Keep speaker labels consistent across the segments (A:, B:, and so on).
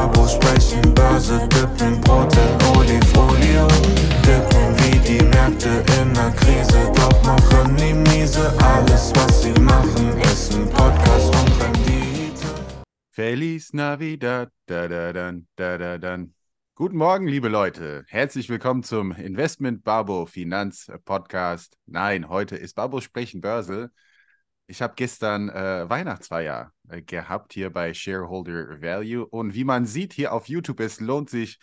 A: Babo sprechen Börse, dippen Brot in Olifolio. Dippen wie die Märkte in der Krise, doch machen die miese. Alles, was sie machen, ist ein Podcast und Rendite.
B: Feliz Navidad, da da da da dan. Guten Morgen, liebe Leute. Herzlich willkommen zum Investment Babo Finanz Podcast. Nein, heute ist Babo Sprechen Börse. Ich habe gestern äh, Weihnachtsfeier äh, gehabt hier bei Shareholder Value und wie man sieht hier auf YouTube, es lohnt sich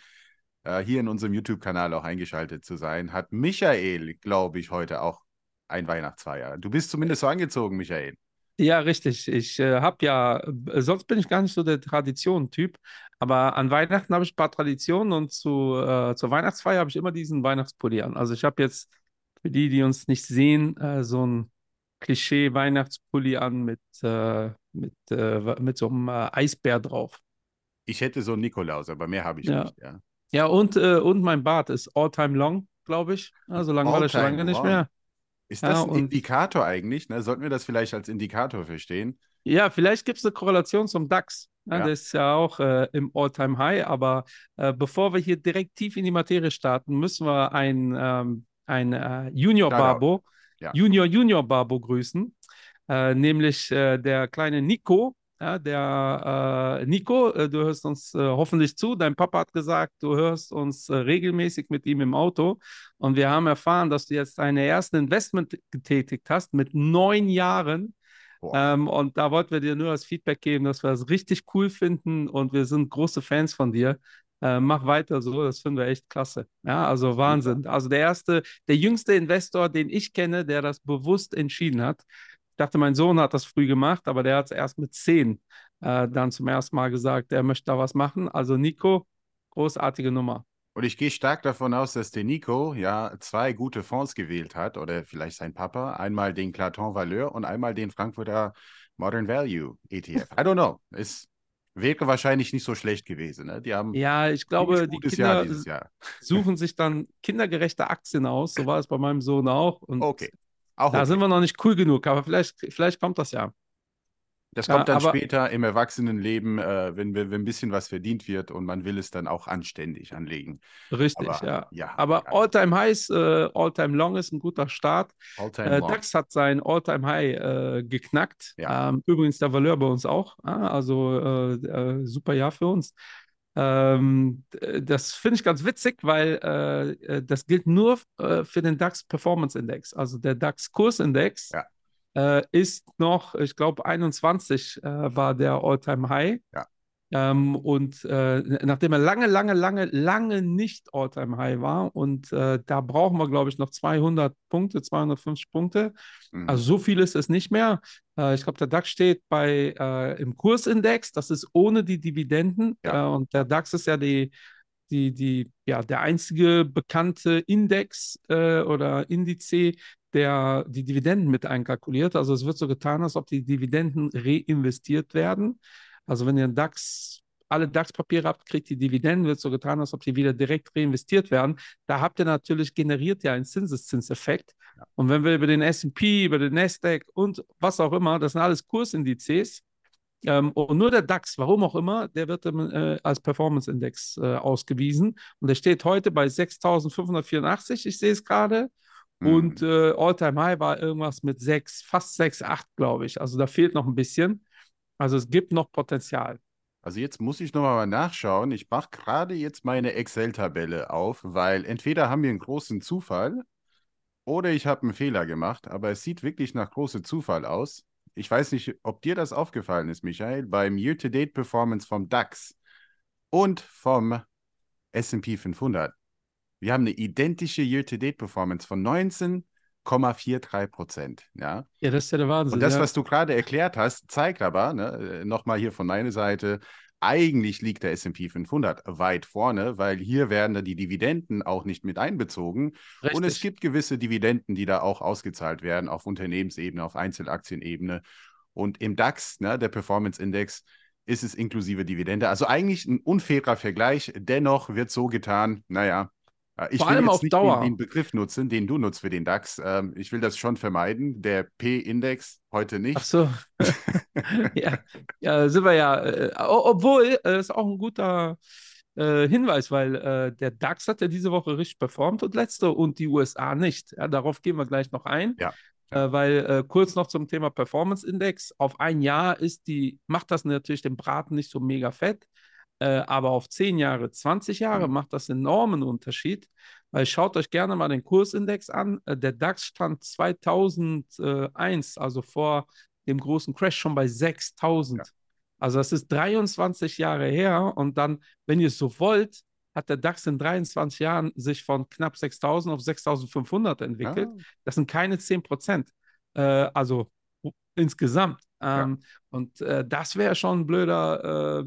B: äh, hier in unserem YouTube-Kanal auch eingeschaltet zu sein, hat Michael, glaube ich, heute auch ein Weihnachtsfeier. Du bist zumindest so angezogen, Michael.
C: Ja, richtig. Ich äh, habe ja, äh, sonst bin ich gar nicht so der Tradition-Typ, aber an Weihnachten habe ich ein paar Traditionen und zu, äh, zur Weihnachtsfeier habe ich immer diesen Weihnachtspulli an. Also ich habe jetzt für die, die uns nicht sehen, so ein Klischee-Weihnachtspulli an mit, äh, mit, äh, mit so einem äh, Eisbär drauf.
B: Ich hätte so einen Nikolaus, aber mehr habe ich
C: Ja.
B: nicht. Ja.
C: Ja, und, äh, und mein Bart ist all time long, glaube ich. Also lang war das schon lange nicht
B: long.
C: mehr.
B: Ist das ein Indikator eigentlich? Ne? Sollten wir das vielleicht als Indikator verstehen?
C: Ja, vielleicht gibt es eine Korrelation zum DAX. Ja,
B: Ja.
C: Der ist ja auch äh, im All-Time-High, aber äh, bevor wir hier direkt tief in die Materie starten, müssen wir ein, ähm, ein äh, Junior
B: Shoutout.
C: Barbo,
B: Ja.
C: Junior Junior Barbo grüßen, äh, nämlich äh, der kleine Nico. Ja, der äh, Nico, äh, du hörst uns äh, hoffentlich zu. Dein Papa hat gesagt, du hörst uns regelmäßig mit ihm im Auto. Und wir haben erfahren, dass du jetzt deine ersten Investment getätigt hast mit neun Jahren. Ähm, und da wollten wir dir nur das Feedback geben, dass wir das richtig cool finden und wir sind große Fans von dir. Äh, mach weiter so, das finden wir echt klasse. Ja, also Wahnsinn. Also der erste, der jüngste Investor, den ich kenne, der das bewusst entschieden hat. Ich dachte, mein Sohn hat das früh gemacht, aber der hat es erst mit zehn äh, dann zum ersten Mal gesagt, er möchte da was machen. Also Nico, großartige Nummer.
B: Und ich gehe stark davon aus, dass der Nico ja zwei gute Fonds gewählt hat oder vielleicht sein Papa. Einmal den Claton Valeur und einmal den Frankfurter Modern Value ETF. I don't know. Es wäre wahrscheinlich nicht so schlecht gewesen. Ne? Die haben
C: Ja, ich glaube, die Kinder
B: Jahr.
C: suchen sich dann kindergerechte Aktien aus. So war es bei meinem Sohn auch. Und
B: Okay. Auch
C: Da
B: okay.
C: sind wir noch nicht cool genug, aber vielleicht, vielleicht kommt das ja.
B: Das
C: Ja,
B: kommt dann
C: aber-
B: später im Erwachsenenleben, äh, wenn, wenn, ein bisschen was verdient wird und man will es dann auch anständig anlegen.
C: Richtig,
B: Aber,
C: ja.
B: ja,
C: Aber
B: ja.
C: All-Time Highs, äh, All-Time Long ist ein guter Start.
B: All-time
C: Äh. DAX hat sein All-Time High äh, geknackt.
B: Ja.
C: Ähm, übrigens der Valeur bei uns auch. Ah, also äh, äh, super Jahr für uns. Ähm, das finde ich ganz witzig, weil das gilt nur für den DAX Performance Index. Also der DAX Kursindex
B: Ja.
C: Äh, ist noch, ich glaube, 21 äh, war der All-Time High.
B: Ja.
C: Ähm, und äh, nachdem er lange, lange, lange, lange nicht All-Time High war und äh, da brauchen wir, glaube ich, noch 200 Punkte, 250 Punkte.
B: Mhm.
C: Also so viel ist es nicht mehr. Äh, ich glaube, der DAX steht bei äh, im Kursindex, das ist ohne die Dividenden.
B: Ja.
C: Und der DAX ist ja die, die, die, ja, der einzige bekannte Index äh, oder Indiz, der die Dividenden mit einkalkuliert. Also es wird so getan, als ob die Dividenden reinvestiert werden. Also wenn ihr einen DAX, alle DAX-Papiere habt, kriegt die Dividenden, wird so getan, als ob die wieder direkt reinvestiert werden. Da habt ihr natürlich generiert ja einen Zinseszinseffekt. Und wenn wir über den S&P, über den Nasdaq und was auch immer, das sind alles Kursindizes. Ähm, und nur der DAX, warum auch immer, der wird äh, als Performance-Index äh, ausgewiesen. Und der steht heute bei 6.584, ich sehe es gerade.
B: Mhm.
C: Und äh, All-Time High war irgendwas mit 6, fast 6, 8, glaube ich. Also da fehlt noch ein bisschen. Also es gibt noch Potenzial.
B: Also jetzt muss ich nochmal nachschauen. Ich mache gerade jetzt meine Excel-Tabelle auf, weil entweder haben wir einen großen Zufall oder ich habe einen Fehler gemacht, aber es sieht wirklich nach großem Zufall aus. Ich weiß nicht, ob dir das aufgefallen ist, Michael, beim Year-to-Date-Performance vom DAX und vom S&P 500. Wir haben eine identische Year-to-Date-Performance von 19,43 Prozent. Ja?
C: Ja, das ist ja der Wahnsinn.
B: Und das,
C: ja.
B: was du gerade erklärt hast, zeigt aber, ne, nochmal hier von meiner Seite, eigentlich liegt der S&P 500 weit vorne, weil hier werden dann die Dividenden auch nicht mit einbezogen. Und es
C: Richtig.
B: gibt gewisse Dividenden, die da auch ausgezahlt werden auf Unternehmensebene, auf Einzelaktienebene. Und im DAX, ne, der Performance Index, ist es inklusive Dividende. Also eigentlich ein unfairer Vergleich. Dennoch wird so getan, naja, Äh, Ich
C: Vor
B: will
C: allem
B: jetzt
C: auf
B: nicht
C: Dauer.
B: Den, den Begriff nutzen, den du nutzt für den DAX. Ähm, ich will das schon vermeiden. Der P-Index heute nicht.
C: Ach so. ja, ja, sind wir ja. Äh, obwohl, äh, ist auch ein guter äh, Hinweis, weil äh, der DAX hat ja diese Woche richtig performt und letzte und die USA nicht. Ja, darauf gehen wir gleich noch ein.
B: Ja.
C: Äh, weil äh, kurz noch zum Thema Performance Index. Auf ein Jahr ist die, macht das natürlich den Braten nicht so mega fett, äh, aber auf 10 Jahre, 20 Jahre
B: Mhm.
C: macht das enormen Unterschied. Weil schaut euch gerne mal den Kursindex an. Äh, der DAX stand 2001, also vor dem großen Crash, schon bei 6000.
B: Ja.
C: Also das ist 23 Jahre her und dann, wenn ihr es so wollt, hat der DAX in 23 Jahren sich von knapp 6000 auf 6500 entwickelt.
B: Ja.
C: Das sind keine 10 Prozent. Äh, also insgesamt. Ähm, Und äh, das wäre schon ein blöder, äh,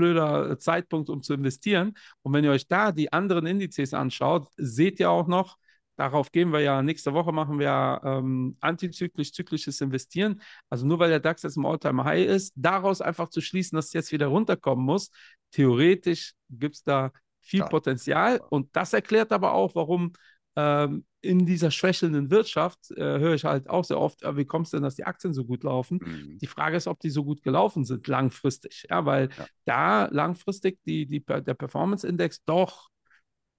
C: blöder Zeitpunkt, um zu investieren. Und wenn ihr euch da die anderen Indizes anschaut, seht ihr auch noch, darauf gehen wir ja, nächste Woche machen wir ja ähm, antizyklisch, zyklisches Investieren. Also nur weil der DAX jetzt im All-Time-High ist, daraus einfach zu schließen, dass es jetzt wieder runterkommen muss. Theoretisch gibt es da viel
B: Ja.
C: Potenzial. Und das erklärt aber auch, warum ähm, in dieser schwächelnden Wirtschaft, äh, höre ich halt auch sehr oft, äh, wie kommt es denn, dass die Aktien so gut laufen?
B: Mhm.
C: Die Frage ist, ob die so gut gelaufen sind langfristig. Ja, weil
B: Ja.
C: da langfristig die, die, der Performance-Index doch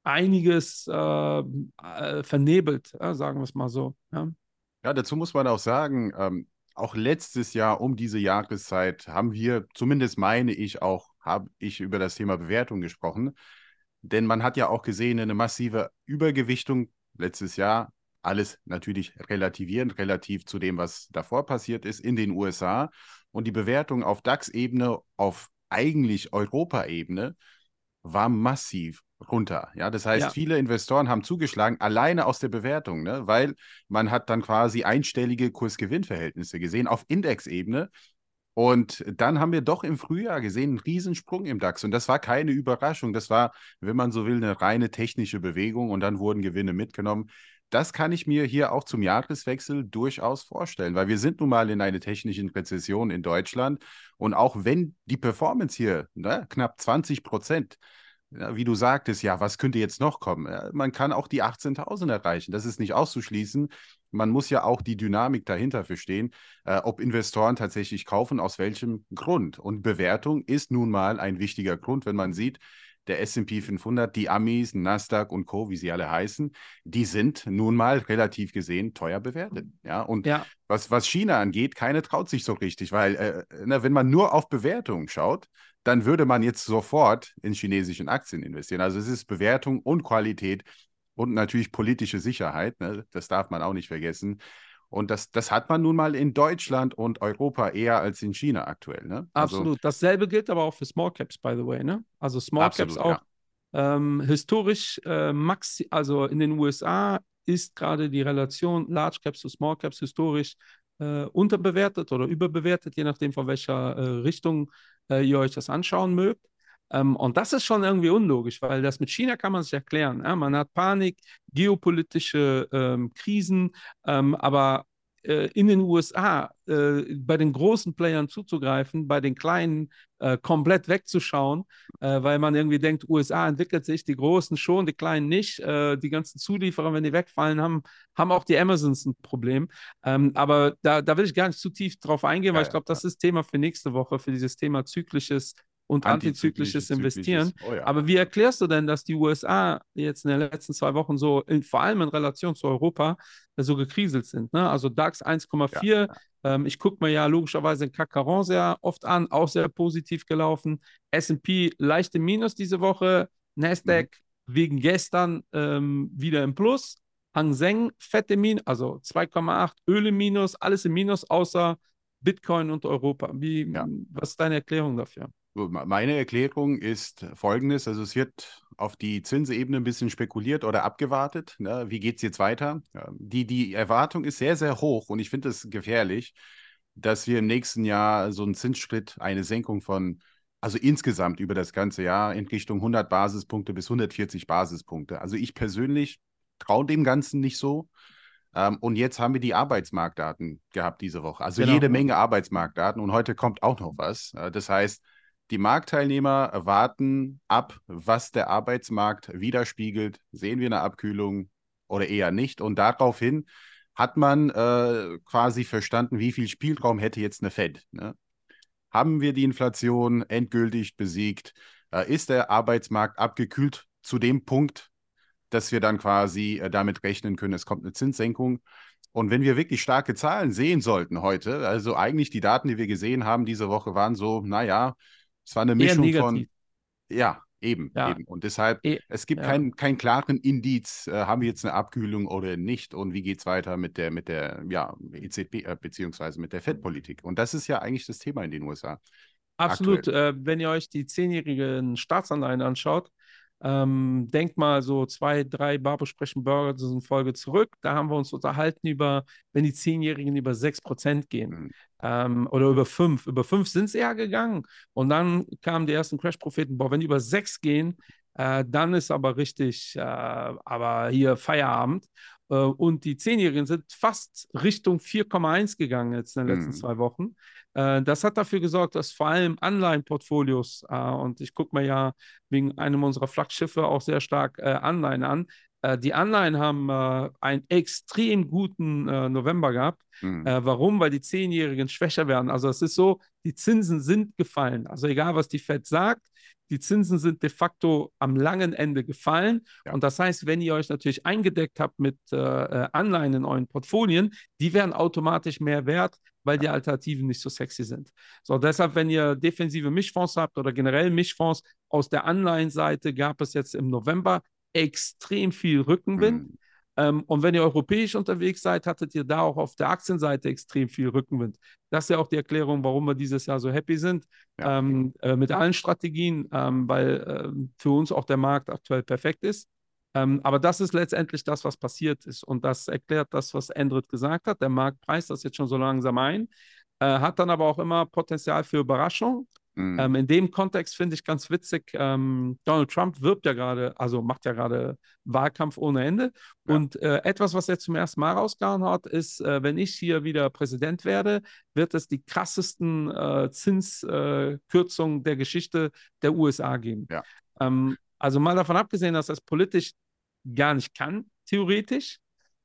C: einiges äh, äh, vernebelt, ja, sagen wir es mal so. Ja.
B: Ja, dazu muss man auch sagen, ähm, auch letztes Jahr um diese Jahreszeit haben wir, zumindest meine ich auch, habe ich über das Thema Bewertung gesprochen. Denn man hat ja auch gesehen, eine massive Übergewichtung letztes Jahr. Alles natürlich relativierend, relativ zu dem, was davor passiert ist in den USA. Und die Bewertung auf DAX-Ebene, auf eigentlich Europa-Ebene, war massiv runter. Ja, das heißt,
C: Ja.
B: viele Investoren haben zugeschlagen, alleine aus der Bewertung, ne? weil man hat dann quasi einstellige Kurs-Gewinn-Verhältnisse gesehen auf Indexebene. Und dann haben wir doch im Frühjahr gesehen, einen Riesensprung im DAX. Und das war keine Überraschung. Das war, wenn man so will, eine reine technische Bewegung und dann wurden Gewinne mitgenommen. Das kann ich mir hier auch zum Jahreswechsel durchaus vorstellen, weil wir sind nun mal in einer technischen Rezession in Deutschland. Und auch wenn die Performance hier ne, knapp 20 Prozent, wie du sagtest, ja, was könnte jetzt noch kommen? Man kann auch die 18.000 erreichen. Das ist nicht auszuschließen. Man muss ja auch die Dynamik dahinter verstehen, äh, ob Investoren tatsächlich kaufen, aus welchem Grund. Und Bewertung ist nun mal ein wichtiger Grund, wenn man sieht, der S&P 500, die Amis, Nasdaq und Co., wie sie alle heißen, die sind nun mal relativ gesehen teuer bewertet. Ja, und
C: Ja,
B: was, was China angeht, keine traut sich so richtig, weil äh, na, wenn man nur auf Bewertung schaut, dann würde man jetzt sofort in chinesischen Aktien investieren. Also es ist Bewertung und Qualität und natürlich politische Sicherheit, ne? das darf man auch nicht vergessen. Und das, das hat man nun mal in Deutschland und Europa eher als in China aktuell. Ne? Also,
C: absolut. Dasselbe gilt aber auch für Small Caps, by the way. Ne? Also Small
B: Absolut,
C: Caps auch. Ähm, historisch, äh, maxi also in den USA ist gerade die Relation Large Caps zu Small Caps historisch äh, unterbewertet oder überbewertet, je nachdem, von welcher äh, Richtung äh, ihr euch das anschauen mögt. Ähm, und das ist schon irgendwie unlogisch, weil das mit China kann man sich erklären. Ja? Man hat Panik, geopolitische ähm, Krisen, ähm, aber äh, in den USA äh, bei den großen Playern zuzugreifen, bei den kleinen äh, komplett wegzuschauen, weil man irgendwie denkt, USA entwickelt sich, die Großen schon, die Kleinen nicht. Die ganzen Zulieferer, wenn die wegfallen, haben, haben auch die Amazons ein Problem. Ähm, aber da, da will ich gar nicht zu tief drauf eingehen, weil
B: Ja,
C: ich glaube, das ist Thema für nächste Woche, für dieses Thema zyklisches und antizyklisches Investieren.
B: Oh ja.
C: Aber wie erklärst du denn, dass die USA jetzt in den letzten zwei Wochen so, in, vor allem in Relation zu Europa, äh, so gekriselt sind? Ne? Also DAX 1,4. Ähm, ich gucke mir ja logischerweise den CAC 40 sehr oft an, auch sehr positiv gelaufen. S&P leicht im Minus diese Woche. Nasdaq wegen gestern ähm, wieder im Plus. Hang Seng fette Minus, also 2,8 Öl im Minus, alles im Minus außer Bitcoin und Europa. Wie,
B: Ja.
C: Was ist deine Erklärung dafür?
B: Meine Erklärung ist folgendes: Also, es wird auf die Zinsebene ein bisschen spekuliert oder abgewartet. Ne? Wie geht es jetzt weiter? Die, die Erwartung ist sehr, sehr hoch und ich finde es gefährlich, dass wir im nächsten Jahr so einen Zinsschritt, eine Senkung von, also insgesamt über das ganze Jahr in Richtung 100 Basispunkte bis 140 Basispunkte. Also, ich persönlich traue dem Ganzen nicht so. Ähm, und jetzt haben wir die Arbeitsmarktdaten gehabt diese Woche. Also
C: Genau.
B: jede Menge Arbeitsmarktdaten und heute kommt auch noch was. Das heißt, die Marktteilnehmer warten ab, was der Arbeitsmarkt widerspiegelt. Sehen wir eine Abkühlung oder eher nicht? Und daraufhin hat man äh, quasi verstanden, wie viel Spielraum hätte jetzt eine Fed. Ne? Haben wir die Inflation endgültig besiegt? Äh, ist der Arbeitsmarkt abgekühlt zu dem Punkt, dass wir dann quasi äh, damit rechnen können, es kommt eine Zinssenkung? Und wenn wir wirklich starke Zahlen sehen sollten heute, also eigentlich die Daten, die wir gesehen haben diese Woche, waren so, naja, es war eine Mischung von. Ja, eben, ja. eben. Und deshalb, e es gibt ja. keinen kein klaren Indiz, äh, haben wir jetzt eine Abkühlung oder nicht und wie geht es weiter mit der, mit der ja, EZB, äh, beziehungsweise mit der FED-Politik. Und das ist ja eigentlich das Thema in den USA.
C: Absolut. Äh, wenn ihr euch die zehnjährigen Staatsanleihen anschaut, ähm, denkt mal so zwei, drei Barbo sprechen Burger sind Folge zurück. Da haben wir uns unterhalten über, wenn die Zehnjährigen über 6% gehen mhm. ähm, oder über 5. Über 5 sind es eher gegangen. Und dann kamen die ersten Crash-Propheten, boah, wenn die über 6 gehen, äh, dann ist aber richtig, äh, aber hier Feierabend. Äh, und die Zehnjährigen sind fast Richtung 4,1 gegangen jetzt in den letzten mhm. zwei Wochen. Äh, das hat dafür gesorgt, dass vor allem Anleihenportfolios, äh, und ich gucke mir ja wegen einem unserer Flaggschiffe auch sehr stark Anleihen an, die Anleihen haben einen extrem guten November gehabt. Mhm. warum? Weil die Zehnjährigen schwächer werden. Also es ist so, die Zinsen sind gefallen. Also egal, was die Fed sagt, die Zinsen sind de facto am langen Ende gefallen. Ja. Und das heißt, wenn ihr euch natürlich eingedeckt habt mit äh, Anleihen in euren Portfolien, die werden automatisch mehr wert, weil die Alternativen nicht so sexy sind. So, deshalb, wenn ihr defensive Mischfonds habt oder generell Mischfonds aus der Anleihenseite, gab es jetzt im November extrem viel Rückenwind. Mhm. Ähm, und wenn ihr europäisch unterwegs seid, hattet ihr da auch auf der Aktienseite extrem viel Rückenwind. Das ist ja auch die Erklärung, warum wir dieses Jahr so happy sind ja. ähm, äh, mit allen Strategien, ähm, weil äh, für uns auch der Markt aktuell perfekt ist. Ähm, aber das ist letztendlich das, was passiert ist. Und das erklärt das, was Endrit gesagt hat. Der Markt preist das jetzt schon so langsam ein, äh, hat dann aber auch immer Potenzial für Überraschung. Mhm. Ähm, in dem Kontext finde ich ganz witzig, ähm, Donald Trump wirbt ja gerade, also macht ja gerade Wahlkampf ohne Ende. Ja. Und äh, etwas, was er zum ersten Mal rausgehauen hat, ist, äh, wenn ich hier wieder Präsident werde, wird es die krassesten äh, Zinskürzungen der Geschichte der USA geben. Ja. Ähm, also mal davon abgesehen, dass er es politisch gar nicht kann, theoretisch.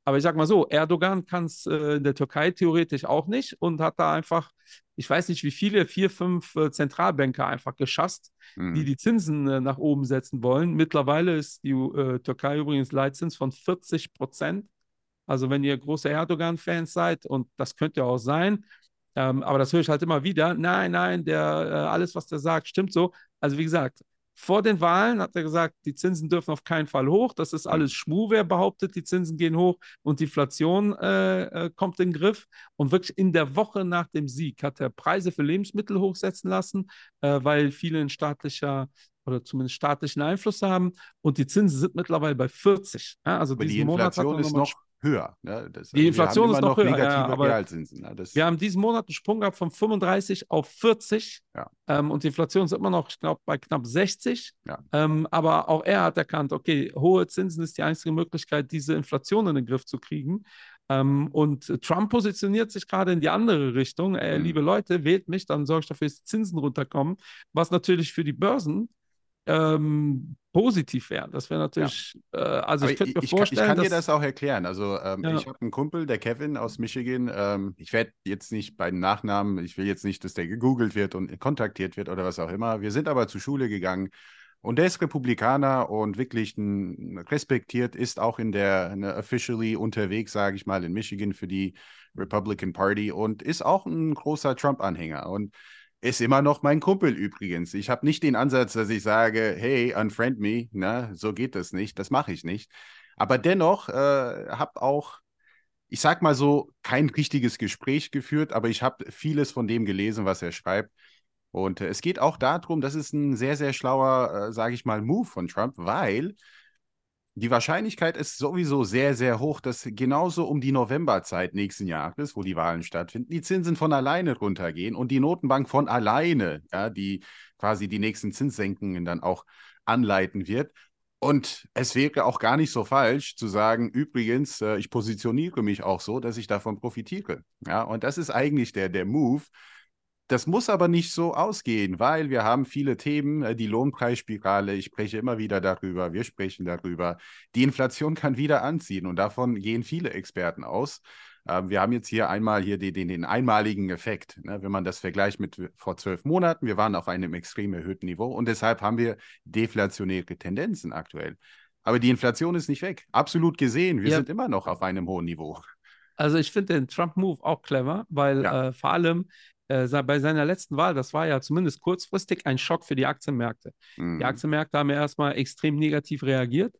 C: Aber ich sag mal so, Erdogan kann es äh, in der Türkei theoretisch auch nicht und hat da einfach, ich weiß nicht wie viele, vier, fünf äh, Zentralbanker einfach geschasst, mhm. die die Zinsen äh, nach oben setzen wollen. Mittlerweile ist die äh, Türkei übrigens Leitzins von 40 Prozent. Also wenn ihr große Erdogan-Fans seid, und das könnt ihr auch sein, ähm, aber das höre ich halt immer wieder, nein, nein, der, äh, alles, was der sagt, stimmt so. Also wie gesagt, vor den Wahlen hat er gesagt, die Zinsen dürfen auf keinen Fall hoch. Das ist alles Schmuh, wer behauptet, die Zinsen gehen hoch und die Inflation äh, äh, kommt in den Griff. Und wirklich in der Woche nach dem Sieg hat er Preise für Lebensmittel hochsetzen lassen, äh, weil viele in staatlicher oder zumindest staatlichen Einfluss haben. Und die Zinsen sind mittlerweile bei 40. Ja, also
B: die Inflation ist noch höher.
C: Ne? Das, die Inflation ist noch, noch höher. Ja, aber Realzinsen, ne? wir haben diesen Monat einen Sprung gehabt von 35 auf 40 ja. ähm, und die Inflation ist immer noch, ich glaube, bei knapp 60. Ja. Ähm, aber auch er hat erkannt, okay, hohe Zinsen ist die einzige Möglichkeit, diese Inflation in den Griff zu kriegen. Ähm, und Trump positioniert sich gerade in die andere Richtung. Äh, mhm. Liebe Leute, wählt mich, dann sorge ich dafür, dass die Zinsen runterkommen, was natürlich für die Börsen ähm, positiv wären. Das wäre natürlich, ja. äh, also ich könnte mir
B: ich,
C: vorstellen.
B: Ich kann, dir das auch erklären. Also ähm, ja. ich habe einen Kumpel, der Kevin aus Michigan. Ähm, ich werde jetzt nicht bei den Nachnamen, ich will jetzt nicht, dass der gegoogelt wird und kontaktiert wird oder was auch immer. Wir sind aber zur Schule gegangen. Und der ist Republikaner und wirklich ein, respektiert, ist auch in der ne, officially unterwegs, sage ich mal, in Michigan für die Republican Party und ist auch ein großer Trump-Anhänger. Und ist immer noch mein Kumpel übrigens. Ich habe nicht den Ansatz, dass ich sage, hey, unfriend me. Na, so geht das nicht. Das mache ich nicht. Aber dennoch äh, habe auch, ich sag mal so, kein richtiges Gespräch geführt, aber ich habe vieles von dem gelesen, was er schreibt. Und äh, es geht auch darum, das ist ein sehr, sehr schlauer, äh, sage ich mal, Move von Trump, weil die Wahrscheinlichkeit ist sowieso sehr, sehr hoch, dass genauso um die Novemberzeit nächsten Jahres, wo die Wahlen stattfinden, die Zinsen von alleine runtergehen und die Notenbank von alleine, ja, die quasi die nächsten Zinssenkungen dann auch anleiten wird. Und es wäre auch gar nicht so falsch zu sagen, übrigens, äh, ich positioniere mich auch so, dass ich davon profitiere. Ja, und das ist eigentlich der, der Move. Das muss aber nicht so ausgehen, weil wir haben viele Themen, äh, die Lohnpreisspirale, ich spreche immer wieder darüber, wir sprechen darüber. Die Inflation kann wieder anziehen und davon gehen viele Experten aus. Ähm, wir haben jetzt hier einmal hier den, den, den einmaligen Effekt, ne? wenn man das vergleicht mit vor zwölf Monaten. Wir waren auf einem extrem erhöhten Niveau und deshalb haben wir deflationäre Tendenzen aktuell. Aber die Inflation ist nicht weg. Absolut gesehen, wir
C: Ja.
B: sind immer noch auf einem hohen Niveau.
C: Also ich finde den Trump-Move auch clever, weil
B: Ja.
C: äh, vor allem äh, bei seiner letzten Wahl, das war ja zumindest kurzfristig ein Schock für die Aktienmärkte.
B: Mhm.
C: Die Aktienmärkte haben ja erstmal extrem negativ reagiert.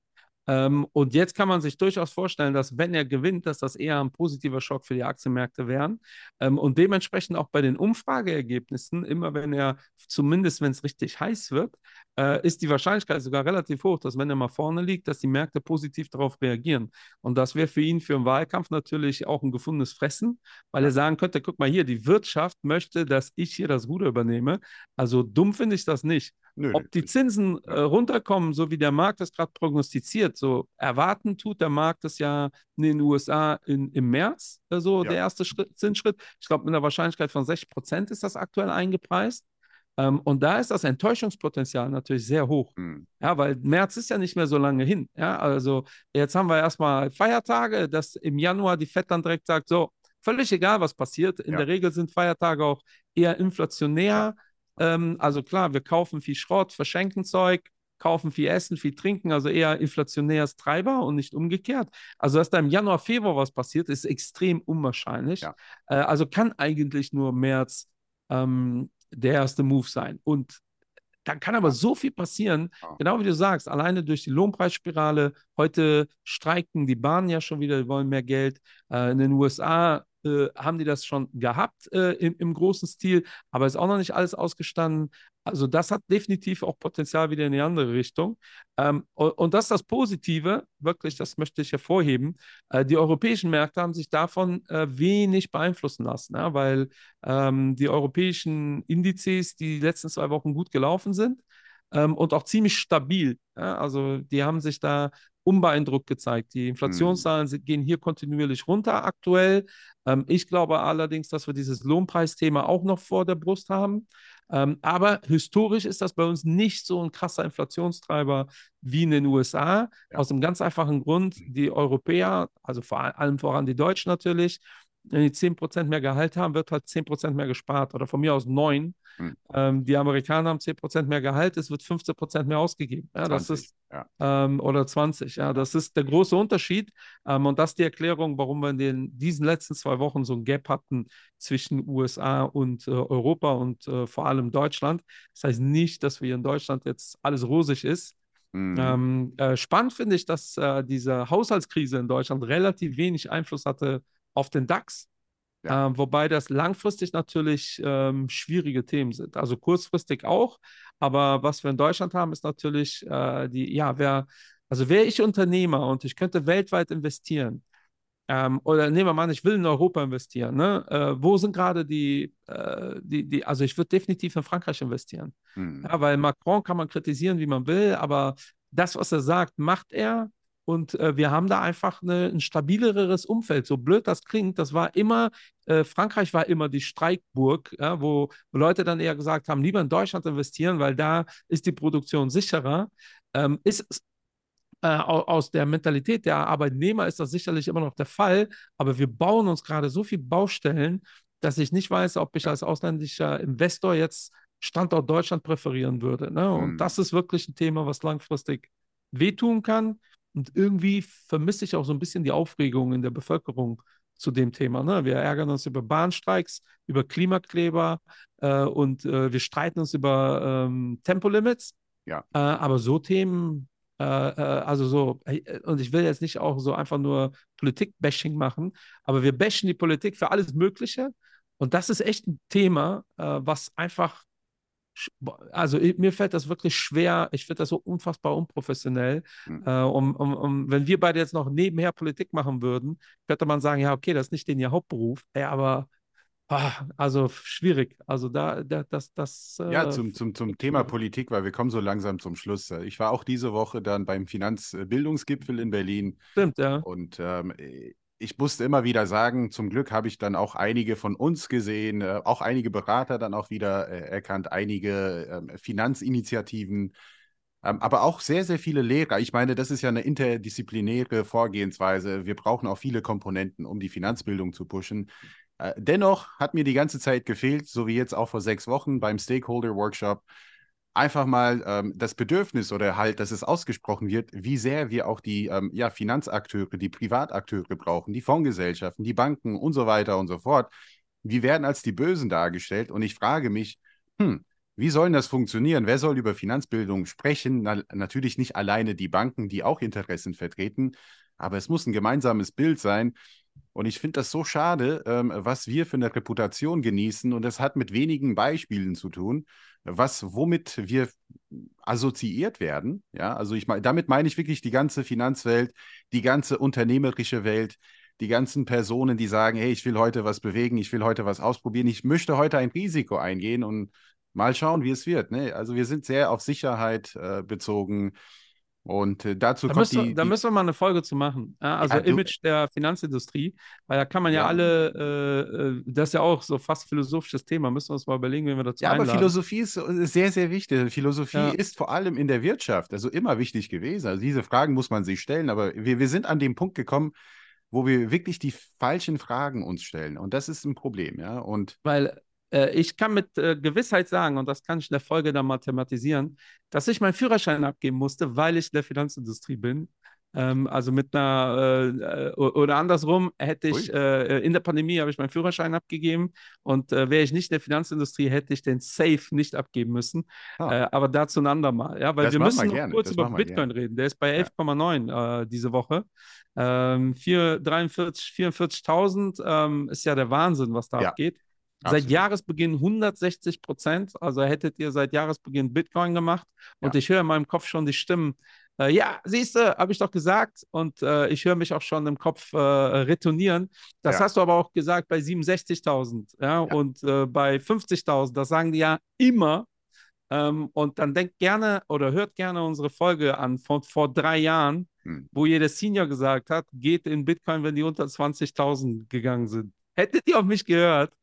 C: Ähm, und jetzt kann man sich durchaus vorstellen, dass wenn er gewinnt, dass das eher ein positiver Schock für die Aktienmärkte wären. Ähm, und dementsprechend auch bei den Umfrageergebnissen, immer wenn er, zumindest wenn es richtig heiß wird, äh, ist die Wahrscheinlichkeit sogar relativ hoch, dass wenn er mal vorne liegt, dass die Märkte positiv darauf reagieren. Und das wäre für ihn für einen Wahlkampf natürlich auch ein gefundenes Fressen, weil er sagen könnte, guck mal hier, die Wirtschaft möchte, dass ich hier das Ruder übernehme. Also dumm finde ich das nicht.
B: Nö,
C: Ob die Zinsen äh, runterkommen, so wie der Markt es gerade prognostiziert, so erwarten tut der Markt es ja in den USA in, im März, äh, so
B: Ja.
C: der erste Schritt, Zinsschritt. Ich glaube, mit einer Wahrscheinlichkeit von 60 Prozent ist das aktuell eingepreist. Ähm, und da ist das Enttäuschungspotenzial natürlich sehr hoch.
B: Mhm.
C: Ja, weil März ist ja nicht mehr so lange hin. Ja, also jetzt haben wir erstmal Feiertage, dass im Januar die FED dann direkt sagt, so, völlig egal, was passiert. In
B: Ja.
C: der Regel sind Feiertage auch eher inflationär. Ähm, also klar, wir kaufen viel Schrott, verschenken Zeug, kaufen viel Essen, viel Trinken, also eher inflationäres Treiber und nicht umgekehrt. Also, dass da im Januar, Februar was passiert, ist extrem unwahrscheinlich.
B: Ja.
C: Äh, also kann eigentlich nur März ähm, der erste Move sein. Und dann kann aber so viel passieren, genau wie du sagst, alleine durch die Lohnpreisspirale. Heute streiken die Bahnen ja schon wieder, die wollen mehr Geld. Äh, in den USA äh, haben die das schon gehabt äh, im, im großen Stil, aber ist auch noch nicht alles ausgestanden. Also das hat definitiv auch Potenzial wieder in die andere Richtung. Ähm, und, das ist das Positive, wirklich, das möchte ich hervorheben. Äh, die europäischen Märkte haben sich davon äh, wenig beeinflussen lassen, ja, weil ähm, die europäischen Indizes die letzten zwei Wochen gut gelaufen sind ähm, und auch ziemlich stabil. Ja, also die haben sich da unbeeindruckt gezeigt. Die Inflationszahlen sind, gehen hier kontinuierlich runter aktuell. Ähm, ich glaube allerdings, dass wir dieses Lohnpreisthema auch noch vor der Brust haben. Ähm, aber historisch ist das bei uns nicht so ein krasser Inflationstreiber wie in den USA.
B: Ja.
C: Aus einem ganz einfachen Grund, die Europäer, also vor allem voran die Deutschen natürlich, wenn die 10% mehr Gehalt haben, wird halt 10% mehr gespart oder von mir aus 9.
B: Hm.
C: Ähm, die Amerikaner haben 10% mehr Gehalt, es wird 15% mehr ausgegeben. Ja, das
B: 20,
C: ist,
B: ja.
C: ähm, oder 20, ja, das ist der große Unterschied. Ähm, und das ist die Erklärung, warum wir in den, diesen letzten zwei Wochen so ein Gap hatten zwischen USA und äh, Europa und äh, vor allem Deutschland. Das heißt nicht, dass wir in Deutschland jetzt alles rosig ist.
B: Mhm.
C: Ähm, äh, spannend finde ich, dass äh, diese Haushaltskrise in Deutschland relativ wenig Einfluss hatte auf den DAX.
B: Ja.
C: Ähm, wobei das langfristig natürlich ähm, schwierige Themen sind. Also kurzfristig auch. Aber was wir in Deutschland haben, ist natürlich äh, die, ja, wer, also wäre ich Unternehmer und ich könnte weltweit investieren, ähm, oder nehmen wir mal an, ich will in Europa investieren, ne? Äh, wo sind gerade die, äh, die, die, also ich würde definitiv in Frankreich investieren.
B: Mhm.
C: Ja, weil Macron kann man kritisieren, wie man will, aber das, was er sagt, macht er. Und äh, wir haben da einfach eine, ein stabileres Umfeld. So blöd das klingt, das war immer, äh, Frankreich war immer die Streikburg, ja, wo Leute dann eher gesagt haben, lieber in Deutschland investieren, weil da ist die Produktion sicherer. Ähm, ist äh, au- aus der Mentalität der Arbeitnehmer ist das sicherlich immer noch der Fall, aber wir bauen uns gerade so viele Baustellen, dass ich nicht weiß, ob ich als ausländischer Investor jetzt Standort Deutschland präferieren würde. Ne? Und
B: Mhm.
C: das ist wirklich ein Thema, was langfristig wehtun kann. Und irgendwie vermisse ich auch so ein bisschen die Aufregung in der Bevölkerung zu dem Thema. Ne? Wir ärgern uns über Bahnstreiks, über Klimakleber äh, und äh, wir streiten uns über ähm, Tempolimits.
B: Ja.
C: Äh, aber so Themen, äh, äh, also so, äh, und ich will jetzt nicht auch so einfach nur Politik-Bashing machen, aber wir bashen die Politik für alles Mögliche. Und das ist echt ein Thema, was einfach, also mir fällt das wirklich schwer, ich finde das so unfassbar unprofessionell.
B: Mhm.
C: Äh, um, um, um, wenn wir beide jetzt noch nebenher Politik machen würden, könnte man sagen, ja, okay, das ist nicht den ihr Hauptberuf, ja, aber ah, also schwierig. Also da, da das, das.
B: Ja,
C: äh,
B: zum, zum, zum Thema Politik, weil wir kommen so langsam zum Schluss. Ich war auch diese Woche dann beim Finanzbildungsgipfel in Berlin
C: Stimmt, ja.
B: und ähm, ich musste immer wieder sagen, zum Glück habe ich dann auch einige von uns gesehen, äh, auch einige Berater dann auch wieder äh, erkannt, einige äh, Finanzinitiativen, ähm, aber auch sehr, sehr viele Lehrer. Ich meine, das ist ja eine interdisziplinäre Vorgehensweise. Wir brauchen auch viele Komponenten, um die Finanzbildung zu pushen. Äh, dennoch hat mir die ganze Zeit gefehlt, so wie jetzt auch vor sechs Wochen beim Stakeholder-Workshop, einfach mal ähm, das Bedürfnis oder halt, dass es ausgesprochen wird, wie sehr wir auch die ähm, ja, Finanzakteure, die Privatakteure brauchen, die Fondsgesellschaften, die Banken und so weiter und so fort. Wir werden als die Bösen dargestellt und ich frage mich, hm, wie soll das funktionieren? Wer soll über Finanzbildung sprechen? Na, natürlich nicht alleine die Banken, die auch Interessen vertreten, aber es muss ein gemeinsames Bild sein. Und ich finde das so schade, ähm, was wir für eine Reputation genießen. Und das hat mit wenigen Beispielen zu tun, was, womit wir assoziiert werden. Ja, also ich meine, damit meine ich wirklich die ganze Finanzwelt, die ganze unternehmerische Welt, die ganzen Personen, die sagen, hey, ich will heute was bewegen, ich will heute was ausprobieren, ich möchte heute ein Risiko eingehen und mal schauen, wie es wird. Ne? Also wir sind sehr auf Sicherheit äh, bezogen. Und äh, dazu
C: da
B: kommt
C: müssen,
B: die,
C: Da
B: die,
C: müssen wir mal eine Folge zu machen. Ja, also
B: Ja, du-
C: Image der Finanzindustrie, weil da kann man ja,
B: Ja.
C: alle, äh, äh, das ist ja auch so fast philosophisches Thema, müssen wir uns mal überlegen, wenn wir dazu
B: Ja, aber
C: einladen.
B: Philosophie ist äh, sehr, sehr wichtig. Philosophie ist vor allem in der Wirtschaft, also immer wichtig gewesen. Also diese Fragen muss man sich stellen, aber wir, wir sind an dem Punkt gekommen, wo wir wirklich die falschen Fragen uns stellen. Und das ist ein Problem, ja. Und
C: Weil äh, ich kann mit äh, Gewissheit sagen, und das kann ich in der Folge dann mathematisieren, dass ich meinen Führerschein abgeben musste, weil ich in der Finanzindustrie bin. Ähm, also mit einer, äh, äh, oder andersrum, hätte ich, äh, in der Pandemie habe ich meinen Führerschein abgegeben und wäre ich nicht in der Finanzindustrie, hätte ich den Safe nicht abgeben müssen.
B: Ah.
C: Aber dazu ein andermal. Ja, weil
B: Das
C: wir
B: wir
C: müssen
B: gerne,
C: kurz
B: das
C: über
B: wir
C: Bitcoin
B: gerne.
C: reden. Der ist bei
B: Ja.
C: 11,9 äh, diese Woche. Ähm, 4, 43, 44.000 ähm, ist ja der Wahnsinn, was da
B: Ja,
C: abgeht. Seit
B: absolut.
C: Jahresbeginn 160 Prozent. Also hättet ihr seit Jahresbeginn Bitcoin gemacht. Und
B: Ja.
C: ich höre in meinem Kopf schon die Stimmen. Äh, ja, siehst du, habe ich doch gesagt. Und äh, ich höre mich auch schon im Kopf äh, retournieren. Das
B: Ja.
C: hast du aber auch gesagt bei 67.000 ja,
B: Ja.
C: und äh, bei 50.000. Das sagen die ja immer. Ähm, und dann denkt gerne oder hört gerne unsere Folge an von vor drei Jahren,
B: Hm.
C: wo jeder Senior gesagt hat, geht in Bitcoin, wenn die unter 20.000 gegangen sind. Hättet ihr auf mich gehört,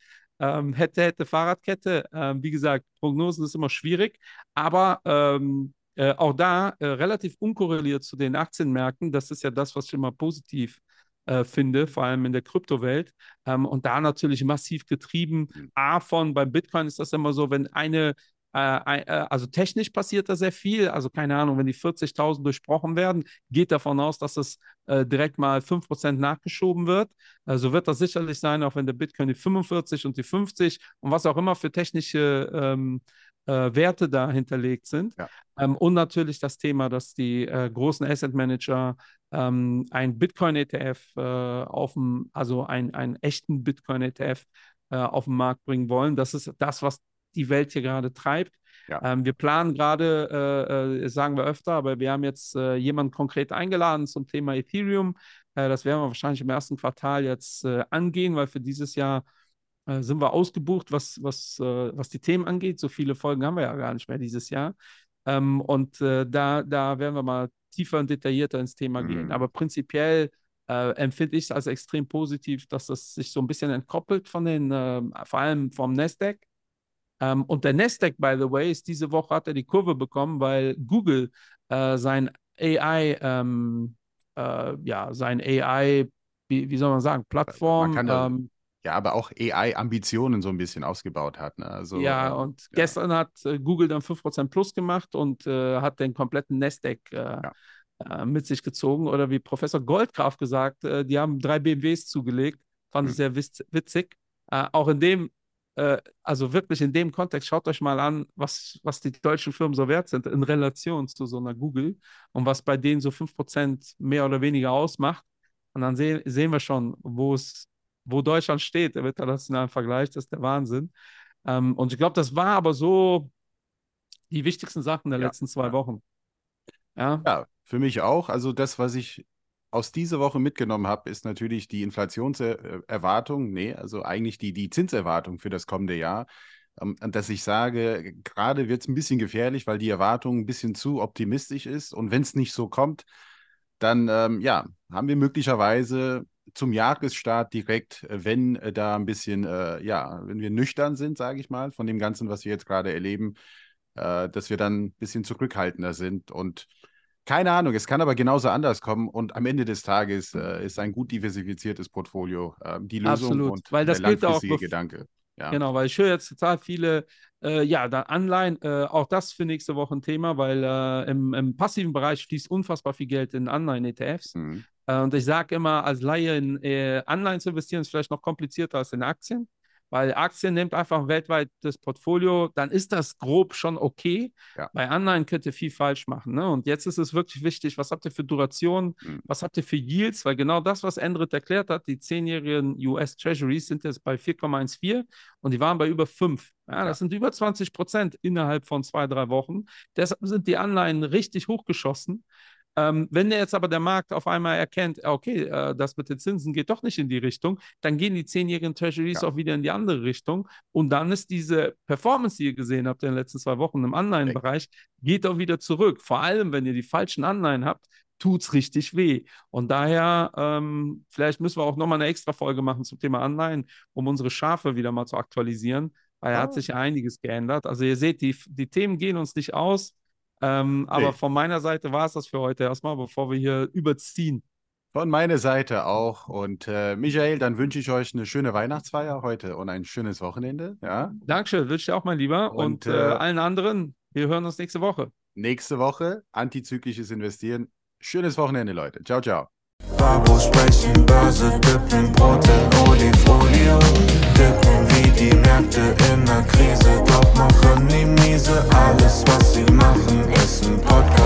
C: ähm, hätte, hätte Fahrradkette. Ähm, wie gesagt, Prognosen ist immer schwierig, aber ähm, äh, auch da äh, relativ unkorreliert zu den Aktienmärkten. Das ist ja das, was ich immer positiv äh, finde, vor allem in der Kryptowelt. Ähm, und da natürlich massiv getrieben.
B: Mhm.
C: A, von beim Bitcoin ist das immer so, wenn eine ein- also technisch passiert da sehr viel. Also keine Ahnung, wenn die 40.000 durchbrochen werden, geht davon aus, dass es äh, direkt mal 5% nachgeschoben wird. Also wird das sicherlich sein, auch wenn der Bitcoin die 45 und die 50 und was auch immer für technische ähm, äh, Werte da hinterlegt sind.
B: Ja.
C: Ähm, und natürlich das Thema, dass die äh, großen Asset Manager ähm, ein Bitcoin-ETF äh, auf dem, also ein, einen echten Bitcoin-ETF äh, auf den Markt bringen wollen. Das ist das, was die Welt hier gerade treibt.
B: Ja.
C: Ähm, wir planen gerade, äh, äh, sagen wir öfter, aber wir haben jetzt äh, jemanden konkret eingeladen zum Thema Ethereum. Äh, das werden wir wahrscheinlich im ersten Quartal jetzt äh, angehen, weil für dieses Jahr äh, sind wir ausgebucht, was, was, was die Themen angeht. So viele Folgen haben wir ja gar nicht mehr dieses Jahr. Ähm, und da, da werden wir mal tiefer und detaillierter ins Thema
B: Mhm.
C: gehen. Aber prinzipiell äh, empfinde ich es als extrem positiv, dass das sich so ein bisschen entkoppelt von den, äh, vor allem vom Nasdaq. Ähm, und der Nasdaq, by the way, ist diese Woche hat er die Kurve bekommen, weil Google äh, sein AI, ähm, äh, ja, sein AI, wie, wie soll man sagen, Plattform,
B: Man da-
C: ähm,
B: Ja, aber auch AI-Ambitionen so ein bisschen ausgebaut hat. Ne? Also,
C: ja, und
B: ja.
C: gestern hat äh, Google dann 5% plus gemacht und äh, hat den kompletten Nasdaq äh, äh, mit sich gezogen. Oder wie Professor Goldgraf gesagt, die haben drei BMWs zugelegt. Fand ich
B: Hm.
C: sehr witz witzig. Auch in dem, äh, also wirklich in dem Kontext, schaut euch mal an, was, was die deutschen Firmen so wert sind in Relation zu so einer Google und was bei denen so 5% mehr oder weniger ausmacht. Und dann seh sehen wir schon, wo es, wo Deutschland steht im internationalen Vergleich. Das ist der Wahnsinn. Ähm, und ich glaube, das war aber so die wichtigsten Sachen der
B: Ja,
C: letzten zwei. Wochen. Ja,
B: Ja, für mich auch. Also das, was ich aus dieser Woche mitgenommen habe, ist natürlich die Inflationserwartung, nee, also eigentlich die, die Zinserwartung für das kommende Jahr. Ähm, dass ich sage, gerade wird es ein bisschen gefährlich, weil die Erwartung ein bisschen zu optimistisch ist. Und wenn es nicht so kommt, dann ähm, ja, haben wir möglicherweise zum Jahresstart direkt, äh, wenn äh, da ein bisschen, äh, ja, wenn wir nüchtern sind, sage ich mal, von dem Ganzen, was wir jetzt gerade erleben, äh, dass wir dann ein bisschen zurückhaltender sind und keine Ahnung, es kann aber genauso anders kommen und am Ende des Tages äh, ist ein gut diversifiziertes Portfolio äh, die Lösung
C: Absolut,
B: und
C: weil das
B: der
C: gilt auch
B: langfristige
C: bef-
B: Gedanke. Ja.
C: Genau, weil ich höre jetzt total viele, äh, ja, da Anleihen, äh, auch das für nächste Woche ein Thema, weil äh, im, im passiven Bereich fließt unfassbar viel Geld in Anleihen-ETFs.
B: Mhm.
C: Äh, und ich sage immer, als Laie in äh, Anleihen zu investieren, ist vielleicht noch komplizierter als in Aktien, weil Aktien nimmt einfach weltweit das Portfolio, dann ist das grob schon okay.
B: Ja.
C: Bei Anleihen könnt ihr viel falsch machen. Ne? Und jetzt ist es wirklich wichtig, was habt ihr für Durationen,
B: Mhm.
C: was habt ihr für Yields, weil genau das, was Endrit erklärt hat, die zehnjährigen US Treasuries sind jetzt bei 4,14 und die waren bei über 5. Ja,
B: Ja.
C: das sind über 20 Prozent innerhalb von zwei, drei Wochen. Deshalb sind die Anleihen richtig hochgeschossen. Ähm, wenn jetzt aber der Markt auf einmal erkennt, okay, äh, das mit den Zinsen geht doch nicht in die Richtung, dann gehen die zehnjährigen Treasuries
B: Ja.
C: auch wieder in die andere Richtung. Und dann ist diese Performance, die ihr gesehen habt in den letzten zwei Wochen im Anleihenbereich, geht auch wieder zurück. Vor allem, wenn ihr die falschen Anleihen habt, tut es richtig weh. Und daher, ähm, vielleicht müssen wir auch nochmal eine extra Folge machen zum Thema Anleihen, um unsere Schafe wieder mal zu aktualisieren, weil da hat sich ja einiges geändert. Also ihr seht, die, die Themen gehen uns nicht aus. Ähm, aber
B: Nee.
C: von meiner Seite war es das für heute erstmal, bevor wir hier überziehen.
B: Von meiner Seite auch. Und äh, Michael, dann wünsche ich euch eine schöne Weihnachtsfeier heute und ein schönes Wochenende. Ja.
C: Dankeschön, wünsche ich dir auch, mein Lieber. Und,
B: Und,
C: äh,
B: äh,
C: allen anderen, wir hören uns nächste Woche.
B: Nächste Woche antizyklisches Investieren. Schönes Wochenende, Leute. Ciao, ciao.
A: Babo sprechen, Börse dippen, Brot in Olifolie. Dippen wie die Märkte in der Krise, doch machen die miese. Alles, was sie machen, ist ein Podcast.